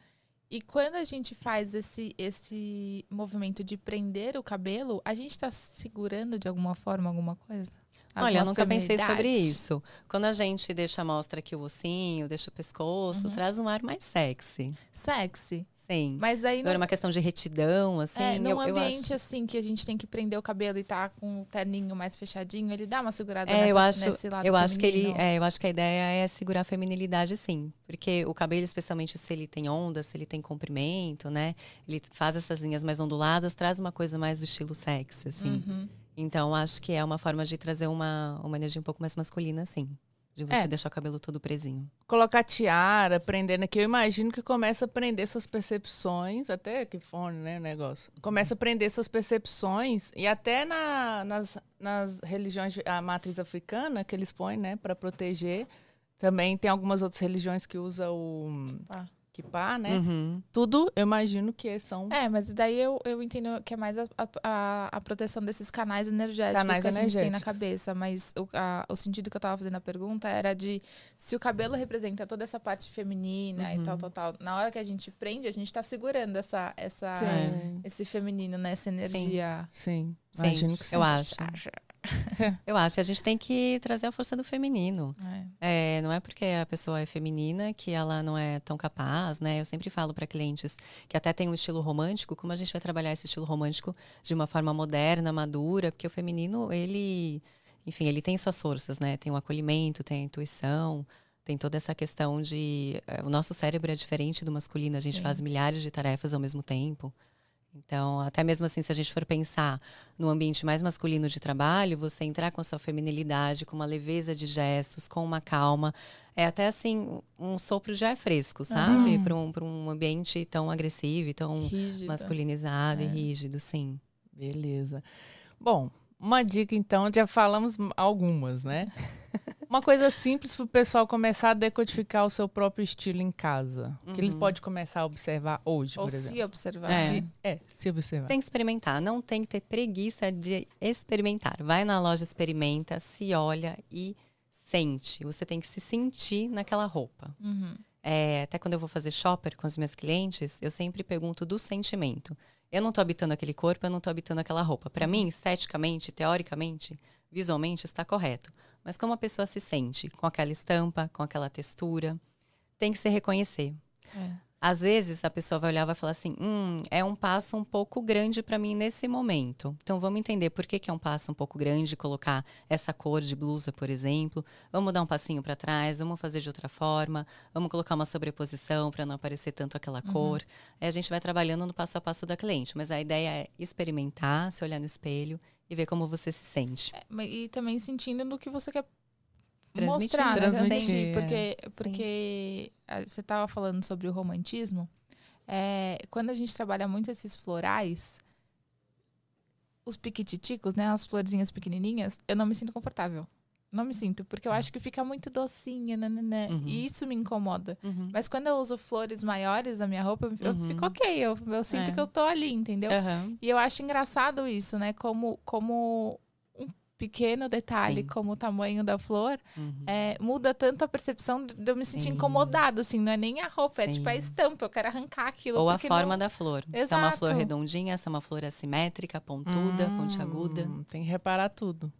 E quando a gente faz esse, esse movimento de prender o cabelo, a gente tá segurando de alguma forma alguma coisa? Olha, eu Alguma nunca pensei sobre isso. Quando a gente deixa a mostra aqui o ossinho, deixa o pescoço, Uhum. traz um ar mais sexy. Sexy. Mas aí Agora, não, uma questão de retidão, assim, é, num eu, eu ambiente acho... assim que a gente tem que prender o cabelo e tá com o terninho mais fechadinho, ele dá uma segurada É, nessa, eu acho, nesse lado eu acho que ele, é, eu acho que a ideia é segurar a feminilidade, sim, porque o cabelo, especialmente se ele tem onda, se ele tem comprimento, né, ele faz essas linhas mais onduladas, traz uma coisa mais do estilo sexy, assim. Uhum. Então, acho que é uma forma de trazer uma, uma energia um pouco mais masculina, sim. De você É. deixar o cabelo todo presinho. Colocar tiara, prendendo aqui, eu imagino que começa a prender suas percepções, até que fone, né, o negócio. Começa a prender suas percepções, e até na- nas, nas religiões, a matriz africana, que eles põem, né, para proteger, Também tem algumas outras religiões que usam o Ah. Kippah, né? Uhum. Tudo, eu imagino que são É, mas daí eu, eu entendo que é mais a, a, a proteção desses canais energéticos Canais que a gente tem na cabeça. Mas o, a- o sentido que eu tava fazendo a pergunta era de se o cabelo representa toda essa parte feminina e tal, tal, tal. Na hora que a gente prende, a gente tá segurando essa, essa, Sim. esse feminino, né? Essa energia. Sim, Sim, imagino que sim. eu acho. Eu acho que a gente tem que trazer a força do feminino. É. É, não é porque a pessoa é feminina que ela não é tão capaz, né? Eu sempre falo para clientes que até tem um estilo romântico, como a gente vai trabalhar esse estilo romântico de uma forma moderna, madura, porque o feminino, ele, enfim, ele tem suas forças, né? Tem o acolhimento, tem a intuição, tem toda essa questão de eh, o nosso cérebro é diferente do masculino, a gente Sim. faz milhares de tarefas ao mesmo tempo. Então, até mesmo assim, se a gente for pensar no ambiente mais masculino de trabalho, você entrar com a sua feminilidade, com uma leveza de gestos, com uma calma, é até assim, um sopro de ar fresco, sabe? Uhum. Para um, pra um ambiente tão agressivo e tão masculinizado e É. rígido, sim. Beleza. Bom, uma dica então, já falamos algumas, né? Uma coisa simples para o pessoal começar a decodificar o seu próprio estilo em casa. Que eles Uhum. podem começar a observar hoje, Ou por exemplo. se observar. É. Se, é, se observar. Tem que experimentar, não tem que ter preguiça de experimentar. Vai na loja, experimenta, se olha e sente. Você tem que se sentir naquela roupa. Uhum. É, até quando eu vou fazer shopper com as minhas clientes, eu sempre pergunto do sentimento. Eu não tô habitando aquele corpo, eu não tô habitando aquela roupa. Para mim, esteticamente, teoricamente, visualmente está correto. Mas como a pessoa se sente com aquela estampa, com aquela textura, tem que se reconhecer. É. Às vezes a pessoa vai olhar e vai falar assim: hum, é um passo um pouco grande para mim nesse momento. Então vamos entender por que, que é um passo um pouco grande colocar essa cor de blusa, por exemplo. Vamos dar um passinho para trás, vamos fazer de outra forma, vamos colocar uma sobreposição para não aparecer tanto aquela cor. Aí a gente vai trabalhando no passo a passo da cliente, mas a ideia é experimentar, se olhar no espelho e ver como você se sente. É, E também sentindo no que você quer Transmitir, mostrar, né? transmitir, Transmitir, é. porque, porque ah, você estava falando sobre o romantismo. É, quando a gente trabalha muito esses florais, os piquititicos, né? As florzinhas pequenininhas, eu não me sinto confortável. Não me sinto, porque eu acho que fica muito docinha, nananã, Uhum. e isso me incomoda. Uhum. Mas quando eu uso flores maiores na minha roupa, eu Uhum. fico ok, eu, eu sinto É. que eu tô ali, entendeu? E eu acho engraçado isso, né? Como, como um pequeno detalhe, Sim. como o tamanho da flor, Uhum. é, muda tanto a percepção de eu me sentir Sim. incomodada, assim, não é nem a roupa, é tipo a Sim. estampa, eu quero arrancar aquilo. Ou a forma não- da flor. Se é uma flor Exato. redondinha, se é uma flor assimétrica, pontuda, Hum, pontiaguda. Tem que reparar tudo.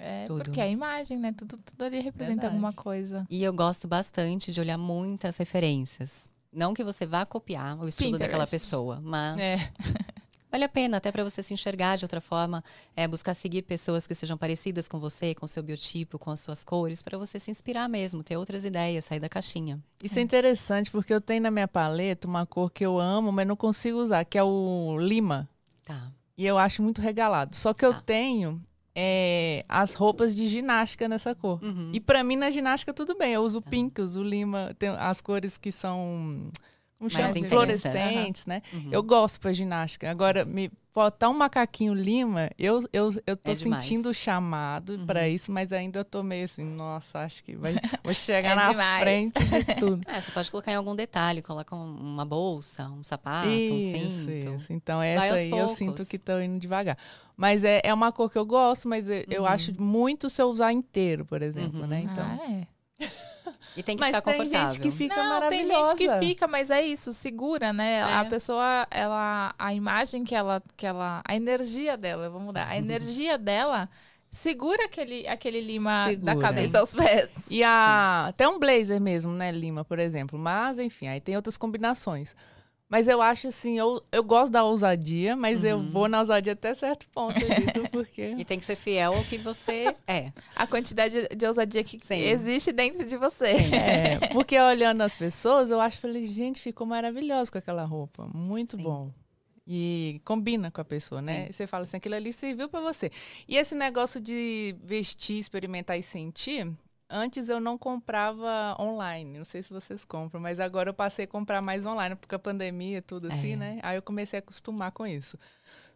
É, tudo. porque a imagem, né? Tudo, tudo ali representa Verdade. alguma coisa. E eu gosto bastante de olhar muitas referências. Não que você vá copiar o estilo daquela Pinterest. pessoa, mas É. vale a pena até para você se enxergar de outra forma, é buscar seguir pessoas que sejam parecidas com você, com seu biotipo, com as suas cores, para você se inspirar mesmo, ter outras ideias, sair da caixinha. Isso é interessante porque eu tenho na minha paleta uma cor que eu amo, mas não consigo usar, que é o lima. Tá. E eu acho muito regalado. Só que eu Tá. tenho é, as roupas de ginástica nessa cor. Uhum. E pra mim na ginástica tudo bem. Eu uso pink, uso lima, tem as cores que são Mais chama? intensas. fluorescentes, né? Uhum. Eu gosto pra ginástica. Agora, me botar um macaquinho lima, eu, eu, eu tô É sentindo o chamado Uhum. pra isso, mas ainda eu tô meio assim, nossa, acho que vai, vou chegar É na demais. frente de tudo. É, você pode colocar em algum detalhe, coloca um- uma bolsa, um sapato, um isso, cinto. isso. Então, essa aí eu poucos. sinto que tô indo devagar. Mas é, é uma cor que eu gosto, mas eu, eu Uhum. acho muito se eu usar inteiro, por exemplo, Uhum. né? Então, Ah, é. E tem que mas ficar tem confortável. gente que fica não, tem maravilhosa. gente que fica, mas é isso, segura, né? A É. pessoa, ela, a imagem que ela, que ela, a energia dela, vamos mudar, a energia dela segura aquele, aquele lima da Segura. cabeça aos pés. E a, até um blazer mesmo, né, Lima, por exemplo. Mas, enfim, aí tem outras combinações. Mas eu acho assim, eu, eu gosto da ousadia, mas eu Uhum. vou na ousadia até certo ponto, porque. E tem que ser fiel ao que você é. A quantidade de ousadia que Sim. existe dentro de você. É, porque olhando as pessoas, eu acho, falei, gente, ficou maravilhoso com aquela roupa. Muito Sim. bom. E combina com a pessoa, né? Você fala assim, aquilo ali serviu pra você. E esse negócio de vestir, experimentar e sentir, antes eu não comprava online. Não sei se vocês compram, mas agora eu passei a comprar mais online, porque a pandemia, tudo assim, É. né? Aí eu comecei a acostumar com isso.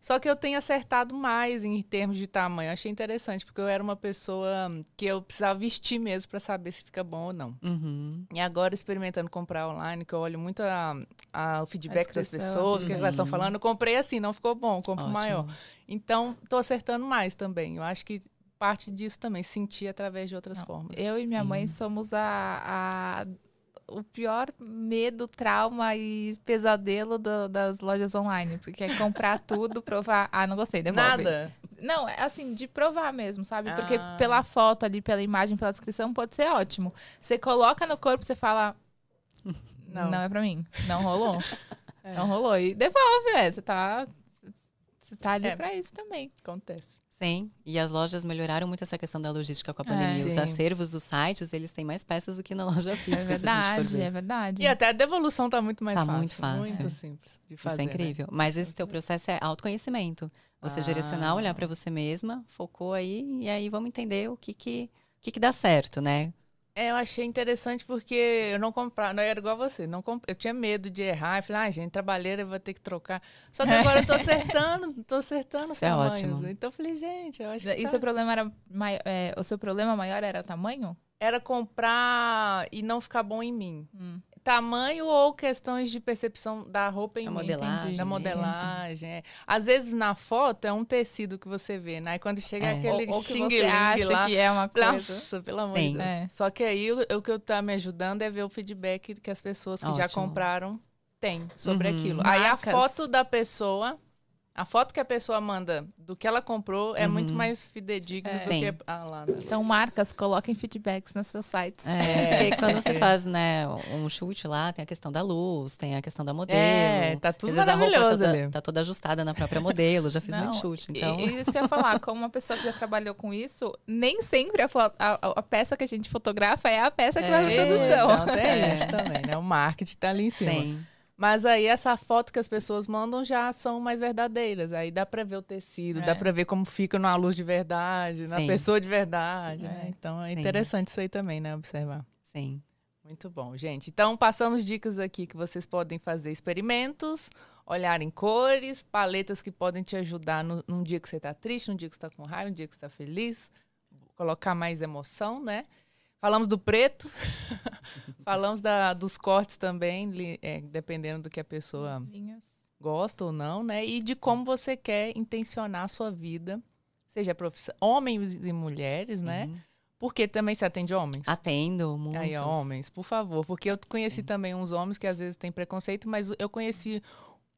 Só que eu tenho acertado mais em termos de tamanho. Eu achei interessante, porque eu era uma pessoa que eu precisava vestir mesmo para saber se fica bom ou não. Uhum. E agora, experimentando comprar online, que eu olho muito a, a- o feedback A das pessoas, o que elas estão Uhum. falando, eu comprei assim, não ficou bom, compro Ótimo. maior. Então, tô acertando mais também. Eu acho que parte disso também, sentir através de outras Não, formas. Eu e minha Sim. mãe somos a, a- o pior medo, trauma e pesadelo do- das lojas online. Porque é comprar tudo, provar. Ah, não gostei, devolve. Nada. Não, é assim, de provar mesmo, sabe? Porque Ah. pela foto ali, pela imagem, pela descrição, pode ser ótimo. Você coloca no corpo, você fala. Não. Não, é pra mim. Não rolou. É. Não rolou. E devolve, é. Você tá. Você tá ali É. pra isso também. Acontece. Sim, e as lojas melhoraram muito essa questão da logística com a pandemia. É. Os acervos dos sites, eles têm mais peças do que na loja física. É se a gente for verdade, ver. é verdade. E até a devolução tá muito mais Tá fácil. muito fácil. Muito É. simples de fazer. Isso é né? incrível. Mas esse teu processo é autoconhecimento. Você Ah. direcionar, olhar para você mesma, focou aí, e aí vamos entender o que que, o que, que dá certo, né? É, eu achei interessante porque eu não comprava, não era igual você, não comp... eu tinha medo de errar, eu falei, ah, gente, trabalheira, eu vou ter que trocar. Só que agora eu tô acertando, tô acertando os Isso é tamanhos. ótimo. Então eu falei, gente, eu acho que E tá- seu problema era. mai- é, o seu problema maior era tamanho? era comprar e não ficar bom em mim. Hum. Tamanho ou questões de percepção da roupa em A mim. modelagem, Da mesmo. modelagem. é. Às vezes na foto é um tecido que você vê, né? Aí quando chega É. aquele ou, ou que você acha lá, que é uma coisa. Nossa, pelo amor Sim. de Deus. É. Só que aí o, o que eu tá me ajudando é ver o feedback que as pessoas que já Ótimo. compraram têm sobre Uhum. aquilo. Aí a Marcas. foto da pessoa, a foto que a pessoa manda do que ela comprou é Uhum. muito mais fidedigno É. do Sim. que. Ah, lá, né? Então, marcas, coloquem feedbacks nos seus sites. É, porque quando você É. faz, né, um chute lá, tem a questão da luz, tem a questão da modelo. É, tá tudo a roupa maravilhoso toda, tá toda ajustada na própria modelo, já fiz Não, muito chute, então... E, e isso que eu ia falar, como uma pessoa que já trabalhou com isso, nem sempre a, a- a- a peça que a gente fotografa é a peça que vai pra É. produção. Não, tem É. isso também, né? O marketing tá ali em cima. Sim. Mas aí essa foto que as pessoas mandam já são mais verdadeiras. Aí dá pra ver o tecido, É. dá pra ver como fica numa luz de verdade, na Sim. pessoa de verdade, É. né? Então é Sim. interessante isso aí também, né? Observar. Sim. Muito bom, gente. Então passamos dicas aqui que vocês podem fazer experimentos, olhar em cores, paletas que podem te ajudar no- num dia que você tá triste, num dia que você tá com raiva, num dia que você tá feliz, colocar mais emoção, né? Falamos do preto, falamos da- dos cortes também, é, dependendo do que a pessoa gosta ou não, né? E de como você quer intencionar a sua vida, seja profissão, homens e mulheres, né? sim. Porque também se atende homens. Atendo muito. Aí, homens, por favor. Porque eu conheci também uns homens que às vezes têm preconceito, mas eu conheci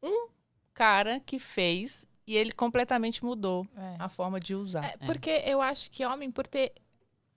um cara que fez e ele completamente mudou É. a forma de usar. É, porque eu acho que homem, por ter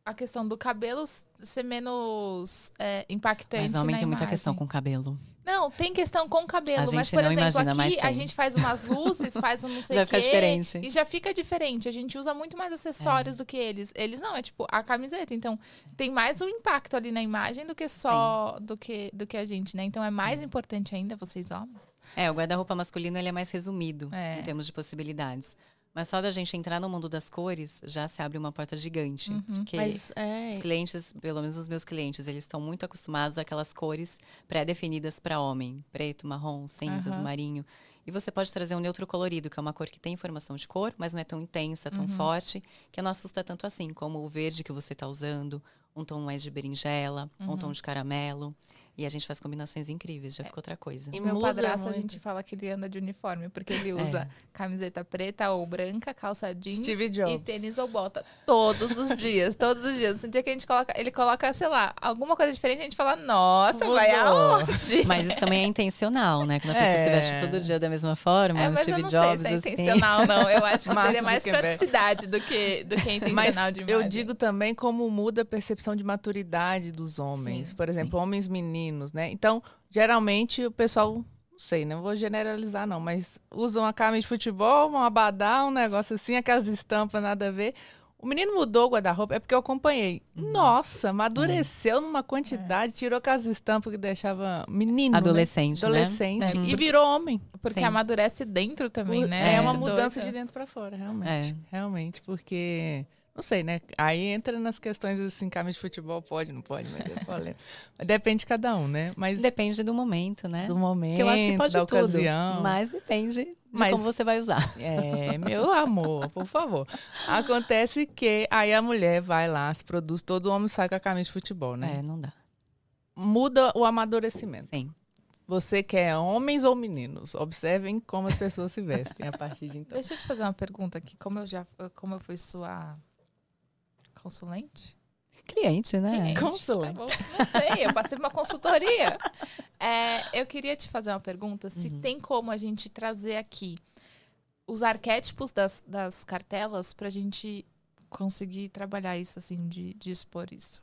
a questão do cabelo ser menos é, impactante Mas homem tem muita imagem. questão com cabelo. Não, tem questão com cabelo, A mas por exemplo, imagina, aqui a gente faz umas luzes, faz um não sei Já o fica quê, diferente. e já fica diferente. A gente usa muito mais acessórios É. do que eles. Eles não, é tipo a camiseta. Então, tem mais um impacto ali na imagem do que só do que do que a gente, né? Então é mais importante ainda vocês homens. É, o guarda-roupa masculino ele é mais resumido É. em termos de possibilidades. Mas só da gente entrar no mundo das cores, já se abre uma porta gigante. Uhum. Porque Mas é. os clientes, pelo menos os meus clientes, eles estão muito acostumados àquelas cores pré-definidas para homem. Preto, marrom, cinza, Aham. azul marinho. E você pode trazer um neutro colorido, que é uma cor que tem informação de cor, mas não é tão intensa, tão Uhum. forte, que não assusta tanto assim, como o verde que você está usando, um tom mais de berinjela, um Uhum. tom de caramelo. E a gente faz combinações incríveis, já fica outra coisa. E Meu muda padrasto, a muito. gente fala que ele anda de uniforme, porque ele É. usa camiseta preta ou branca, calça jeans Steve Jobs. e tênis ou bota. Todos os dias, todos os dias. No dia que a gente coloca, ele coloca, sei lá, alguma coisa diferente, a gente fala, nossa, vai Mudou. aonde? Mas isso também é intencional, né? Quando a pessoa É. se veste todo dia da mesma forma, É, um mas Steve eu não Jobs, sei se é assim. intencional, não. Eu acho que Mark teria mais praticidade do que, do que Mas intencional de eu imagem. digo também como muda a percepção de maturidade dos homens. Sim. Por exemplo, homens meninos, né? Então, geralmente o pessoal, não sei, não vou generalizar não, mas usam uma camisa de futebol, um abadá, um negócio assim, aquelas estampas nada a ver. O menino mudou o guarda-roupa, é porque eu acompanhei. Uhum. Nossa, amadureceu numa quantidade, tirou aquelas estampas que deixava menino, né? Adolescente, né? adolescente É, e virou homem. Porque Sim. amadurece dentro também, né? É uma mudança doido. de dentro pra fora, realmente. É. Realmente, porque. Não sei, né? Aí entra nas questões assim, camisa de futebol pode, não pode, mas é Depende de cada um, né? Mas Depende do momento, né? do momento, Porque eu acho que pode da tudo, ocasião. mas depende de Mas, como você vai usar. É, meu amor, por favor. Acontece que aí a mulher vai lá, se produz, todo homem sai com a camisa de futebol, né? É, não dá. Muda o amadurecimento. Sim. Você quer homens ou meninos? Observem como as pessoas se vestem a partir de então. Deixa eu te fazer uma pergunta aqui. Como eu já como eu fui sua consulente? Cliente, né? Cliente, Consulente. Tá não sei, eu passei uma consultoria. É, eu queria te fazer uma pergunta: se uhum. tem como a gente trazer aqui os arquétipos das, das cartelas para a gente conseguir trabalhar isso, assim, de, de expor isso.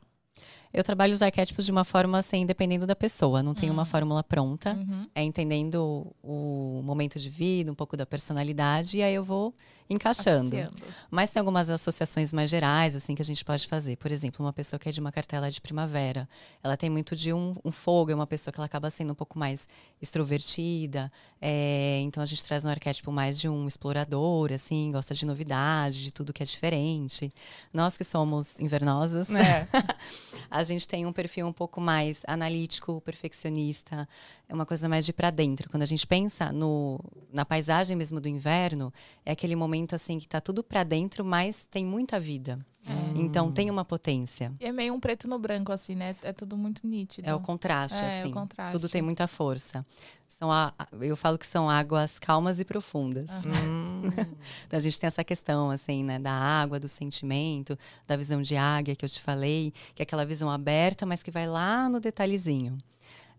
Eu trabalho os arquétipos de uma forma assim, dependendo da pessoa. Não tem uma hum. fórmula pronta. Uhum. É entendendo o momento de vida, um pouco da personalidade, e aí eu vou encaixando. Associando. Mas tem algumas associações mais gerais, assim, que a gente pode fazer. Por exemplo, uma pessoa que é de uma cartela de primavera, ela tem muito de um, um fogo, é uma pessoa que ela acaba sendo um pouco mais extrovertida. É, então a gente traz um arquétipo mais de um explorador, assim, gosta de novidade, de tudo que é diferente. Nós que somos invernosas, é. a gente tem um perfil um pouco mais analítico, perfeccionista, é uma coisa mais de para dentro. Quando a gente pensa no, na paisagem mesmo do inverno, é aquele momento assim que está tudo para dentro, mas tem muita vida. É. Então tem uma potência. E é meio um preto no branco, assim, né? É tudo muito nítido. É o contraste, é, assim. O contraste. Tudo tem muita força. São a, eu falo que são águas calmas e profundas. Uhum. então a gente tem essa questão, assim, né? Da água, do sentimento, da visão de águia que eu te falei, que é aquela visão aberta, mas que vai lá no detalhezinho.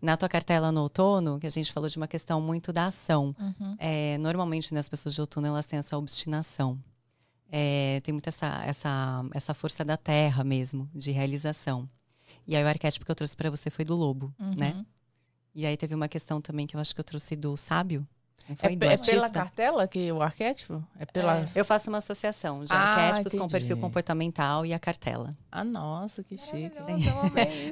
Na tua cartela no outono, que a gente falou de uma questão muito da ação. Uhum. É, normalmente, né, as pessoas de outono, elas têm essa obstinação. É, tem muito essa, essa, essa força da terra mesmo, de realização. E aí o arquétipo que eu trouxe para você foi do lobo, né? uhum. né? E aí teve uma questão também que eu acho que eu trouxe do sábio, é, é, pela cartela que o arquétipo? É pela... É. Eu faço uma associação de ah, arquétipos entendi. com perfil comportamental e a cartela. Ah, nossa, que chique.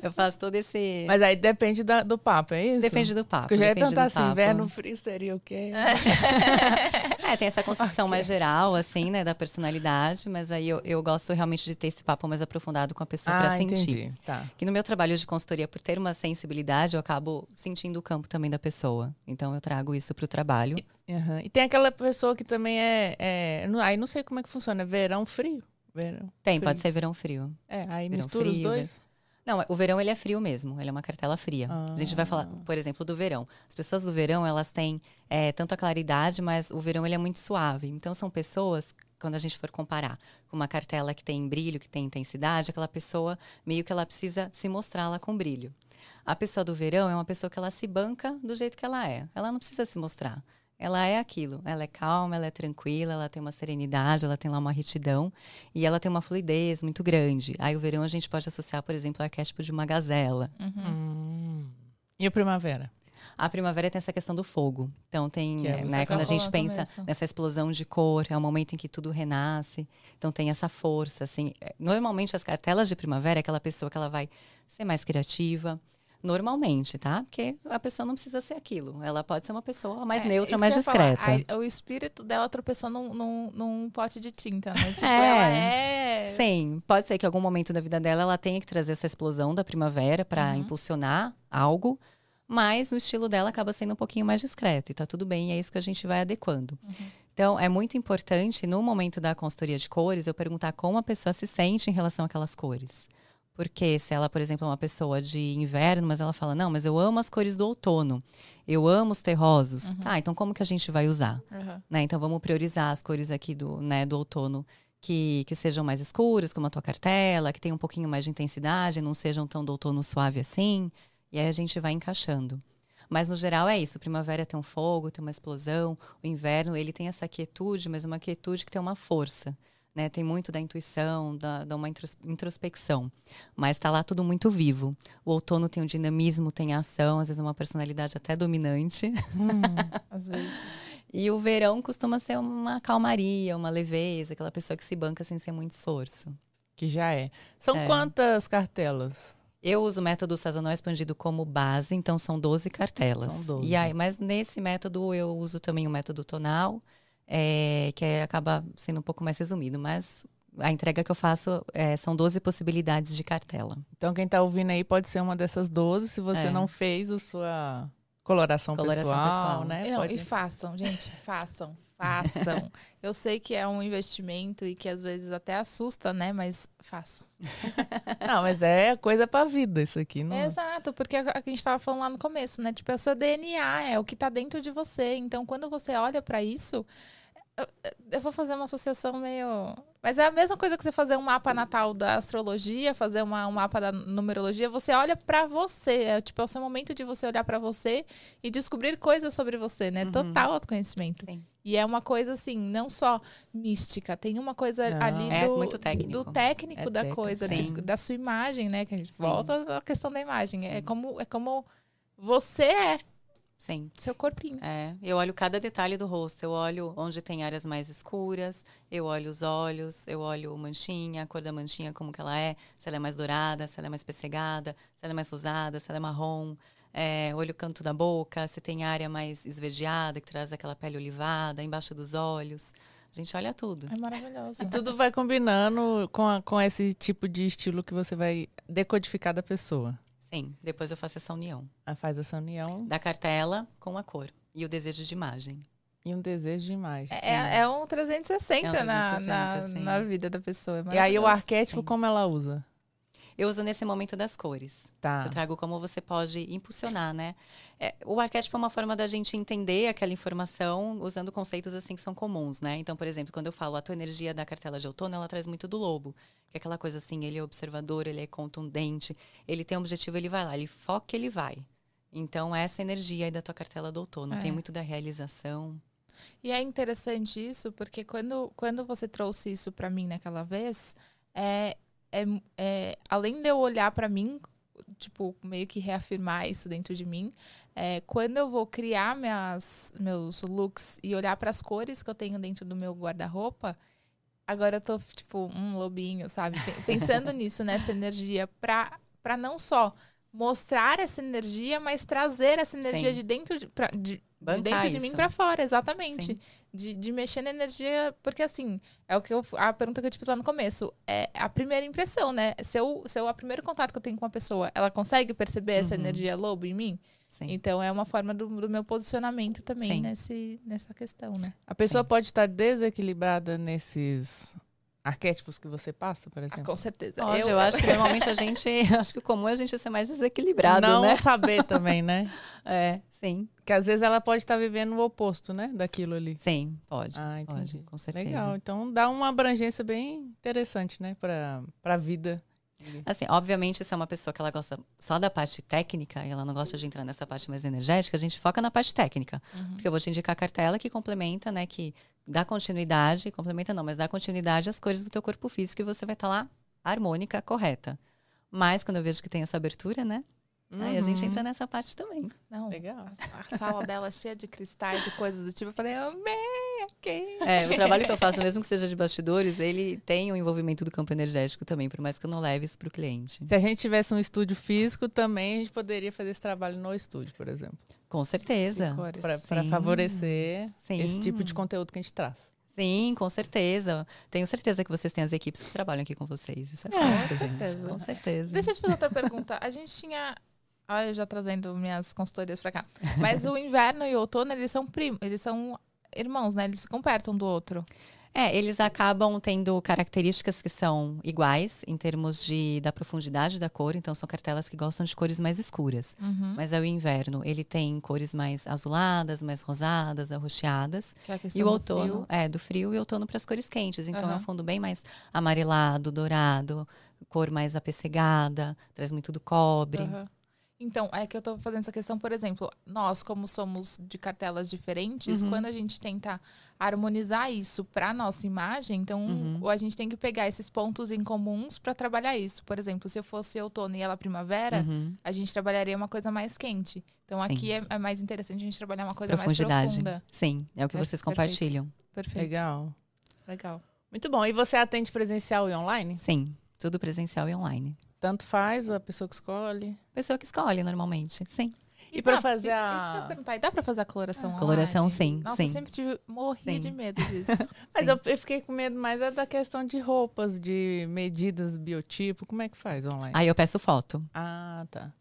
eu faço todo esse. Mas aí depende da, do papo, é isso? Depende do papo. Porque eu já ia perguntar assim: inverno frio seria o quê? é, tem essa construção mais geral, assim, né, da personalidade, mas aí eu, eu gosto realmente de ter esse papo mais aprofundado com a pessoa ah, para sentir. Entendi. Tá. Que no meu trabalho de consultoria, por ter uma sensibilidade, eu acabo sentindo o campo também da pessoa. Então eu trago isso para o trabalho trabalho. E, uhum. e tem aquela pessoa que também é, é. Aí não sei como é que funciona, é verão frio? Verão, tem, frio. pode ser verão frio. É, aí verão mistura frio, os dois? Não, o verão ele é frio mesmo, ele é uma cartela fria. Ah. A gente vai falar, por exemplo, do verão. As pessoas do verão, elas têm é, tanto a claridade, mas o verão ele é muito suave. Então são pessoas, quando a gente for comparar com uma cartela que tem brilho, que tem intensidade, aquela pessoa meio que ela precisa se mostrar lá com brilho. A pessoa do verão é uma pessoa que ela se banca do jeito que ela é. Ela não precisa se mostrar ela é aquilo. Ela é calma, ela é tranquila, ela tem uma serenidade, ela tem lá uma retidão e ela tem uma fluidez muito grande. Aí o verão a gente pode associar, por exemplo, ao arquétipo de uma gazela. Uhum. Hum. E a primavera? A primavera tem essa questão do fogo. Então tem, é, né, quando a gente pensa nessa explosão de cor, é o momento em que tudo renasce. Então tem essa força, assim. É, normalmente as cartelas de primavera é aquela pessoa que ela vai ser mais criativa, Normalmente, tá? Porque a pessoa não precisa ser aquilo. Ela pode ser uma pessoa mais é, neutra, mais discreta. o espírito dela tropeçou num, num, num pote de tinta, né? Tipo, é. ela é. Sim, pode ser que em algum momento da vida dela ela tenha que trazer essa explosão da primavera para uhum. impulsionar algo, mas o estilo dela acaba sendo um pouquinho mais discreto. E tá tudo bem, é isso que a gente vai adequando. Uhum. Então, é muito importante, no momento da consultoria de cores, eu perguntar como a pessoa se sente em relação àquelas cores. Porque se ela, por exemplo, é uma pessoa de inverno, mas ela fala, não, mas eu amo as cores do outono, eu amo os terrosos. Uhum. Tá, então como que a gente vai usar? Uhum. Né? Então vamos priorizar as cores aqui do, né, do outono que, que sejam mais escuras, como a tua cartela, que tenham um pouquinho mais de intensidade, não sejam tão do outono suave assim. E aí a gente vai encaixando. Mas no geral é isso. Primavera tem um fogo, tem uma explosão. O inverno ele tem essa quietude, mas uma quietude que tem uma força né? Tem muito da intuição, da, da uma introspecção. Mas está lá tudo muito vivo. O outono tem um dinamismo, tem ação, às vezes uma personalidade até dominante. Hum, às vezes. E o verão costuma ser uma calmaria, uma leveza, aquela pessoa que se banca sem ser muito esforço. Que já é. São é. quantas cartelas? Eu uso o método sazonal expandido como base, então são 12 cartelas. São 12. E aí, mas nesse método eu uso também o método tonal, é, que acaba sendo um pouco mais resumido, mas a entrega que eu faço é, são 12 possibilidades de cartela. Então, quem está ouvindo aí pode ser uma dessas 12. Se você é. não fez a sua Coloração, Coloração pessoal, pessoal. né? Não, Pode- e façam, gente, façam, façam. Eu sei que é um investimento e que às vezes até assusta, né? Mas façam. Não, mas é coisa pra vida isso aqui. Não... Exato, porque a a gente estava falando lá no começo, né? Tipo, é o seu DNA, é o que tá dentro de você. Então, quando você olha para isso, eu, eu vou fazer uma associação meio. Mas é a mesma coisa que você fazer um mapa natal da astrologia, fazer uma, um mapa da numerologia. Você olha para você, é tipo é o seu momento de você olhar para você e descobrir coisas sobre você, né? Uhum. Total autoconhecimento. Sim. E é uma coisa assim, não só mística, tem uma coisa Não. ali É do, muito técnico. do técnico É da técnico, coisa, de- da sua imagem, né? Que a gente Sim. volta à questão da imagem. É como, é como você é, Sim. seu corpinho. É, eu olho cada detalhe do rosto. Eu olho onde tem áreas mais escuras, eu olho os olhos, eu olho manchinha, a cor da manchinha, como que ela é, se ela é mais dourada, se ela é mais pessegada, se ela é mais rosada, se ela é marrom. É, olho o canto da boca, se tem área mais esverdeada, que traz aquela pele olivada, embaixo dos olhos. A gente olha tudo. É maravilhoso. E tudo vai combinando com, a- com esse tipo de estilo que você vai decodificar da pessoa. Sim, depois eu faço essa união Aí faz essa união da cartela com a cor e o desejo de imagem. e um desejo de imagem. É, é um 360, É um na, 360, na, sim. na vida da pessoa. É E aí o arquétipo, sim. como ela usa? Eu uso nesse momento das cores. Tá. Eu trago como você pode impulsionar, né? É, o arquétipo é uma forma da gente entender aquela informação usando conceitos assim que são comuns, né? Então, por exemplo, quando eu falo a tua energia da cartela de outono, ela traz muito do lobo. Que é aquela coisa assim, ele é observador, ele é contundente, ele tem um objetivo, ele vai lá, ele foca, ele vai. Então, essa energia aí da tua cartela do outono. É. Tem muito da realização. E é interessante isso, porque quando, quando você trouxe isso pra mim naquela vez, é, é, é, além de eu olhar pra mim, tipo, meio que reafirmar isso dentro de mim, é, quando eu vou criar minhas, meus looks e olhar para as cores que eu tenho dentro do meu guarda-roupa, agora eu tô, tipo, um lobinho, sabe? Pe- Pensando nisso, nessa energia, pra, pra não só mostrar essa energia, mas trazer essa energia Sim. de dentro de, pra- de, de Bancar dentro de mim isso. para fora, exatamente. Sim. De, de mexer na energia, porque assim, é o que eu, a pergunta que eu te fiz lá no começo, é a primeira impressão, né? Se eu, se eu, a primeiro contato que eu tenho com a pessoa, ela consegue perceber essa Uhum. energia lobo em mim? Sim. Então é uma forma do, do meu posicionamento também Sim. nesse, nessa questão, né? A pessoa Sim. pode estar desequilibrada nesses arquétipos que você passa, por Ah, exemplo? com certeza. Hoje, eu, acho que normalmente a gente. Acho que o comum é a gente ser mais desequilibrado, Não né? saber também, né? É, sim. Que às vezes ela pode estar vivendo o oposto, né? Daquilo ali. Sim, pode. Ah, entendi. Pode, com certeza. Legal. Então dá uma abrangência bem interessante, né? Pra, pra vida. Assim, obviamente, se é uma pessoa que ela gosta só da parte técnica e ela não gosta de entrar nessa parte mais energética, a gente foca na parte técnica. Uhum. Porque eu vou te indicar a cartela que complementa, né? Que dá continuidade, complementa não, mas dá continuidade às cores do teu corpo físico e você vai estar lá harmônica, correta. Mas quando eu vejo que tem essa abertura, né? Aí a gente Uhum. entra nessa parte também. Não, Legal. a, sala dela cheia de cristais e coisas do tipo, eu falei, amei, ok. É, o trabalho que eu faço, mesmo que seja de bastidores, ele tem o envolvimento do campo energético também, por mais que eu não leve isso para o cliente. Se a gente tivesse um estúdio físico, também a gente poderia fazer esse trabalho no estúdio, por exemplo. Com certeza. Sim. favorecer Sim. esse tipo de conteúdo que a gente traz. Sim, com certeza. Tenho certeza que vocês têm as equipes que trabalham aqui com vocês. Isso é, com fato, gente. certeza. Com certeza. Deixa eu te fazer outra pergunta. A gente tinha. Olha, eu já trazendo minhas consultorias pra cá. Mas o inverno e o outono, eles são primos, eles são irmãos, né? Eles ficam perto um do outro. É, eles acabam tendo características que são iguais em termos de, da profundidade da cor. Então, são cartelas que gostam de cores mais escuras. Uhum. Mas é o inverno. Ele tem cores mais azuladas, mais rosadas, arroxeadas. É E o outono, é, do frio e outono para as cores quentes. Então é um fundo bem mais amarelado, dourado, cor mais apessegada, traz muito do cobre. Aham. Então, é que eu tô fazendo essa questão, por exemplo, nós, como somos de cartelas diferentes, Uhum. quando a gente tenta harmonizar isso para nossa imagem, então Uhum. a gente tem que pegar esses pontos em comuns para trabalhar isso. Por exemplo, se eu fosse outono e ela primavera, Uhum. a gente trabalharia uma coisa mais quente. Então Sim. aqui é, é mais interessante a gente trabalhar uma coisa mais Profundidade. profunda. Sim, é o que É, vocês perfeito. compartilham. Perfeito. Legal. Legal. Muito bom. E você atende presencial e online? Sim, tudo presencial e online. Tanto faz, a pessoa que escolhe. Pessoa que escolhe normalmente. Sim. E pra dá- fazer e- a- Isso que eu ia perguntar. E dá pra fazer a coloração online? Coloração, sim, Nossa, sim. eu sempre tive, morria Sim. de medo disso. Mas eu, eu fiquei com medo mais é da questão de roupas, de medidas, biotipo. Como é que faz online? Aí eu peço foto. Ah, tá.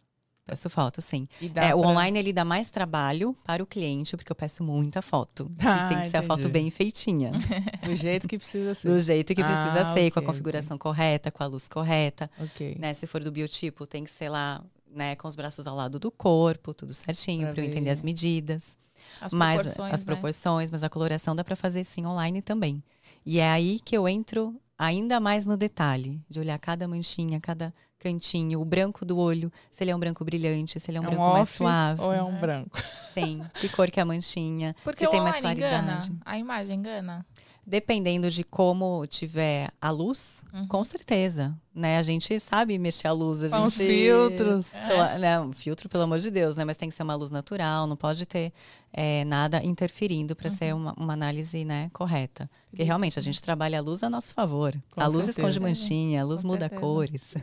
Peço foto, sim. É, o pra- online ele dá mais trabalho para o cliente, porque eu peço muita foto. Ah, e tem que ser a foto bem feitinha. Do jeito que precisa ser. do jeito que precisa Ah, ser, com a configuração correta, com a luz correta. Ok. Né? Se for do biotipo, tem que ser lá, né, com os braços ao lado do corpo, tudo certinho, para eu entender as medidas. As mas proporções, as né? proporções, mas a coloração dá para fazer sim online também. E é aí que eu entro ainda mais no detalhe, de olhar cada manchinha, cada cantinho, o branco do olho, se ele é um branco brilhante, se ele é um É um branco mais suave. ou é um É. branco? Sim, que cor que é a manchinha, Porque se tem mais online engana. claridade. A imagem engana. Dependendo de como tiver a luz, Uhum. com certeza, né? A gente sabe mexer a luz, a Com os gente... filtros. Pela- né, um filtro, pelo amor de Deus, né? Mas tem que ser uma luz natural, não pode ter é, nada interferindo para Uhum. ser uma, uma análise né, correta. Porque realmente a gente trabalha a luz a nosso favor. Com a luz certeza. esconde manchinha, a luz Com muda certeza. cores.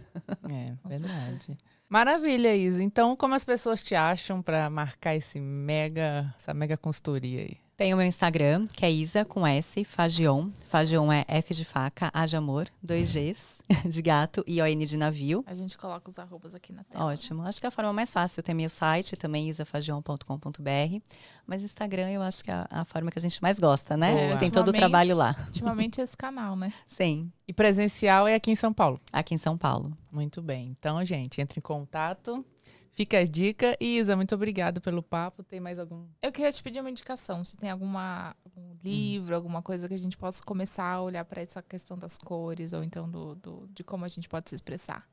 É, verdade. Maravilha, Isa. Então, como as pessoas te acham para marcar esse mega, essa mega consultoria aí? Tem o meu Instagram, que é Isa com S, Fagion. Fagion é F de faca, A de amor, dois Gs de gato e ON de navio. A gente coloca os arrobas aqui na tela. Ótimo. Acho que é a forma mais fácil. Tem meu site também, isafagion.com.br. Mas Instagram eu acho que é a- forma que a gente mais gosta, né? Boa. Tem todo o trabalho lá. Ultimamente é esse canal, né? Sim, E presencial é aqui em São Paulo. aqui em São Paulo. Muito bem. Então, gente, entre em contato. Fica a dica. E, Isa, muito obrigada pelo papo. Tem mais algum? Eu queria te pedir uma indicação. Se tem alguma, algum livro, alguma coisa que a gente possa começar a olhar para essa questão das cores, ou então do, do- de como a gente pode se expressar.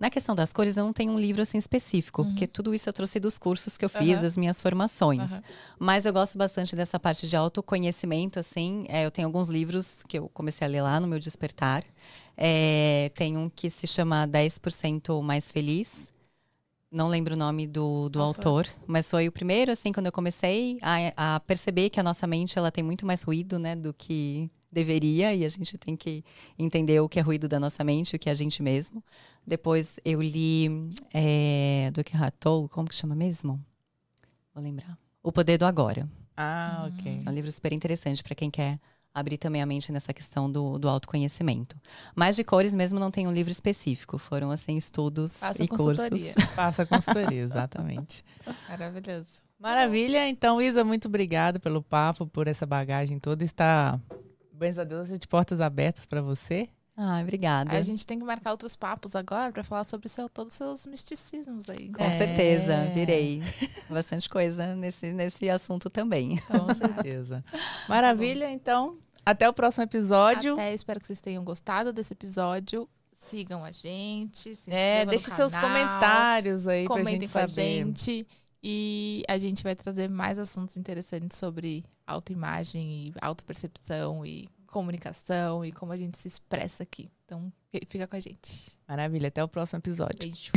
Na questão das cores, eu não tenho um livro assim específico, Uhum. porque tudo isso eu trouxe dos cursos que eu fiz, Aham. das minhas formações. Aham. Mas eu gosto bastante dessa parte de autoconhecimento, assim. É, eu tenho alguns livros que eu comecei a ler lá no meu despertar. É, tem um que se chama 10% Mais Feliz. Não lembro o nome do, do Autor. autor, mas foi o primeiro, assim, quando eu comecei a, a perceber que a nossa mente ela tem muito mais ruído, né, do que deveria, e a gente tem que entender o que é ruído da nossa mente, o que é a gente mesmo. Depois eu li é, do que Ratou, como que chama mesmo? Vou lembrar. O Poder do Agora. Ah, ok. É um livro super interessante para quem quer abrir também a mente nessa questão do, do autoconhecimento. Mas de cores mesmo não tem um livro específico. Foram, assim, estudos Faça e cursos. consultoria. Faça a consultoria, exatamente. Maravilhoso. Maravilha. Então, Isa, muito obrigada pelo papo, por essa bagagem toda. Está, bens a Deus, de portas abertas para você. Ah, obrigada. A gente tem que marcar outros papos agora para falar sobre seu, todos os seus misticismos aí. Com É. certeza, virei. Bastante coisa nesse, nesse assunto também. Com certeza. Maravilha. Então, até o próximo episódio. Até espero que vocês tenham gostado desse episódio. Sigam a gente, se É, deixe seus comentários aí pra comentem gente com a saber. gente. E a gente vai trazer mais assuntos interessantes sobre autoimagem e autopercepção e comunicação e como a gente se expressa aqui. Então, fica com a gente. Maravilha. Até o próximo episódio. Beijo.